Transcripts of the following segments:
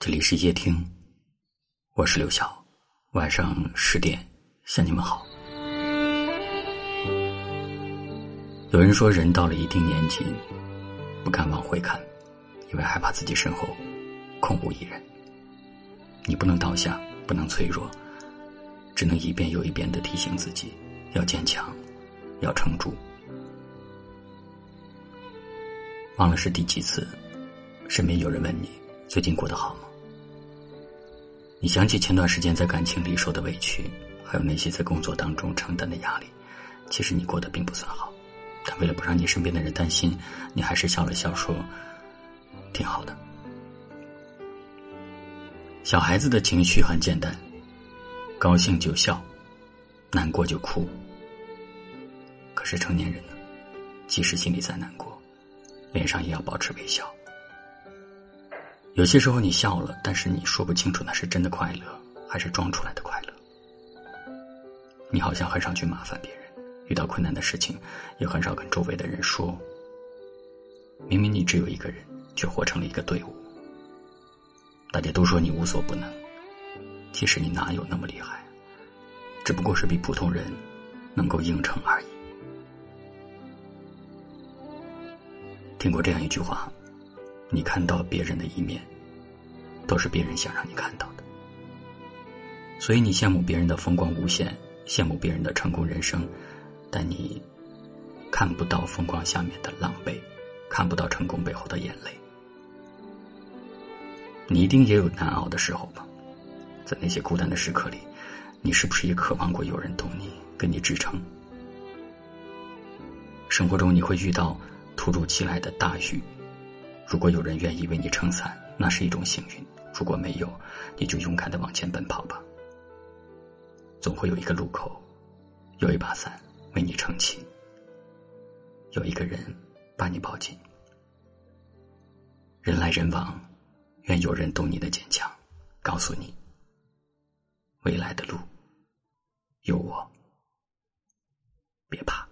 这里是夜听，我是刘晓。晚上十点向你们好。有人说，人到了一定年纪，不敢往回看，因为害怕自己身后空无一人。你不能倒下，不能脆弱，只能一遍又一遍的提醒自己要坚强，要撑住。忘了是第几次，身边有人问你最近过得好吗？你想起前段时间在感情里受的委屈，还有那些在工作当中承担的压力，其实你过得并不算好。但为了不让你身边的人担心，你还是笑了笑说：“挺好的。”小孩子的情绪很简单，高兴就笑，难过就哭。可是成年人呢，即使心里再难过。脸上也要保持微笑。有些时候你笑了，但是你说不清楚那是真的快乐还是装出来的快乐。你好像很少去麻烦别人，遇到困难的事情也很少跟周围的人说。明明你只有一个人，却活成了一个队伍。大家都说你无所不能，其实你哪有那么厉害？只不过是比普通人能够应承而已。听过这样一句话：“你看到别人的一面，都是别人想让你看到的。所以你羡慕别人的风光无限，羡慕别人的成功人生，但你看不到风光下面的狼狈，看不到成功背后的眼泪。你一定也有难熬的时候吧？在那些孤单的时刻里，你是不是也渴望过有人懂你，给你支撑？生活中你会遇到。”突如其来的大雨，如果有人愿意为你撑伞，那是一种幸运；如果没有，你就勇敢的往前奔跑吧。总会有一个路口，有一把伞为你撑起，有一个人把你抱紧。人来人往，愿有人懂你的坚强，告诉你，未来的路有我，别怕。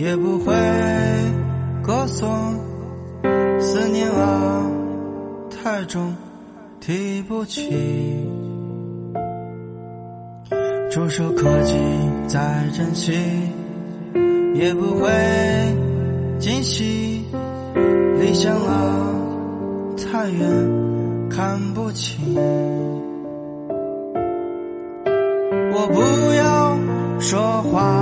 也不会歌颂。思念啊，太重，提不起。触手可及，再珍惜，也不会惊喜。理想啊，太远，看不清。我不要说话，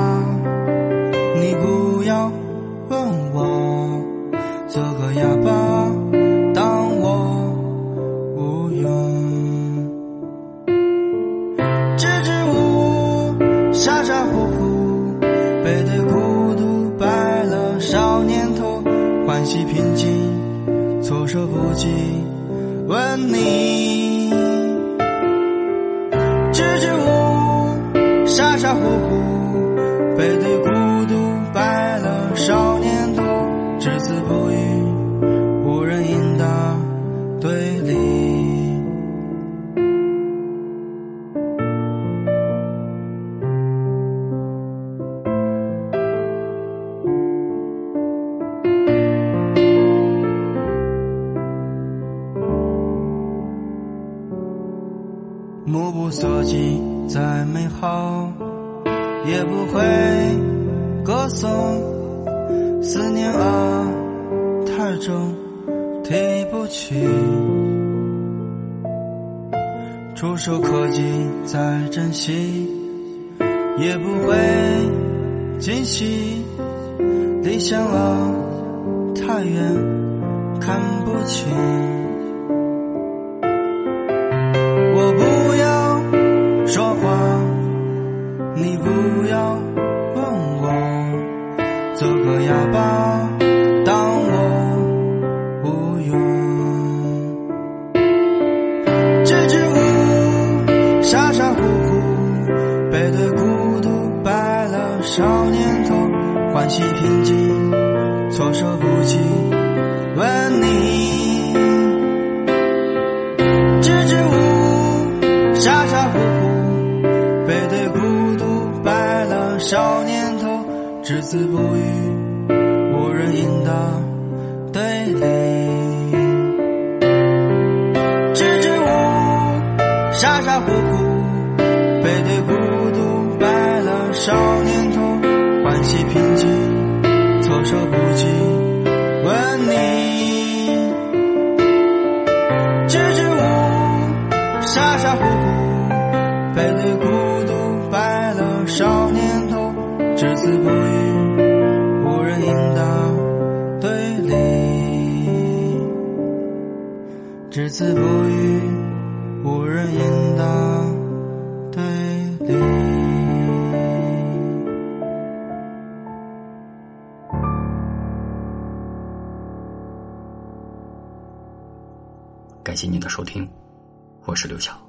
问我，做个哑巴，当我无用。支支吾吾，傻傻乎乎，背对孤独，白了少年头，欢喜平静，措手不及，问你，目不所及，再美好，也不会歌颂。思念啊，太重，提不起。触手可及，再珍惜，也不会惊喜。理想啊，太远，看不清。心平静，措手不及问你。支支吾吾，傻傻乎乎，背对孤独白了少年头，只字不语，无人应答。对立。支支吾吾，傻傻乎乎，背对孤独白了少年头。欢喜平静，措手不及，问你。支支吾吾，傻傻乎乎，背对孤独，白了少年头，只字不语，无人应答对立。只字不语，无人应答对感谢您的收听，我是刘晓。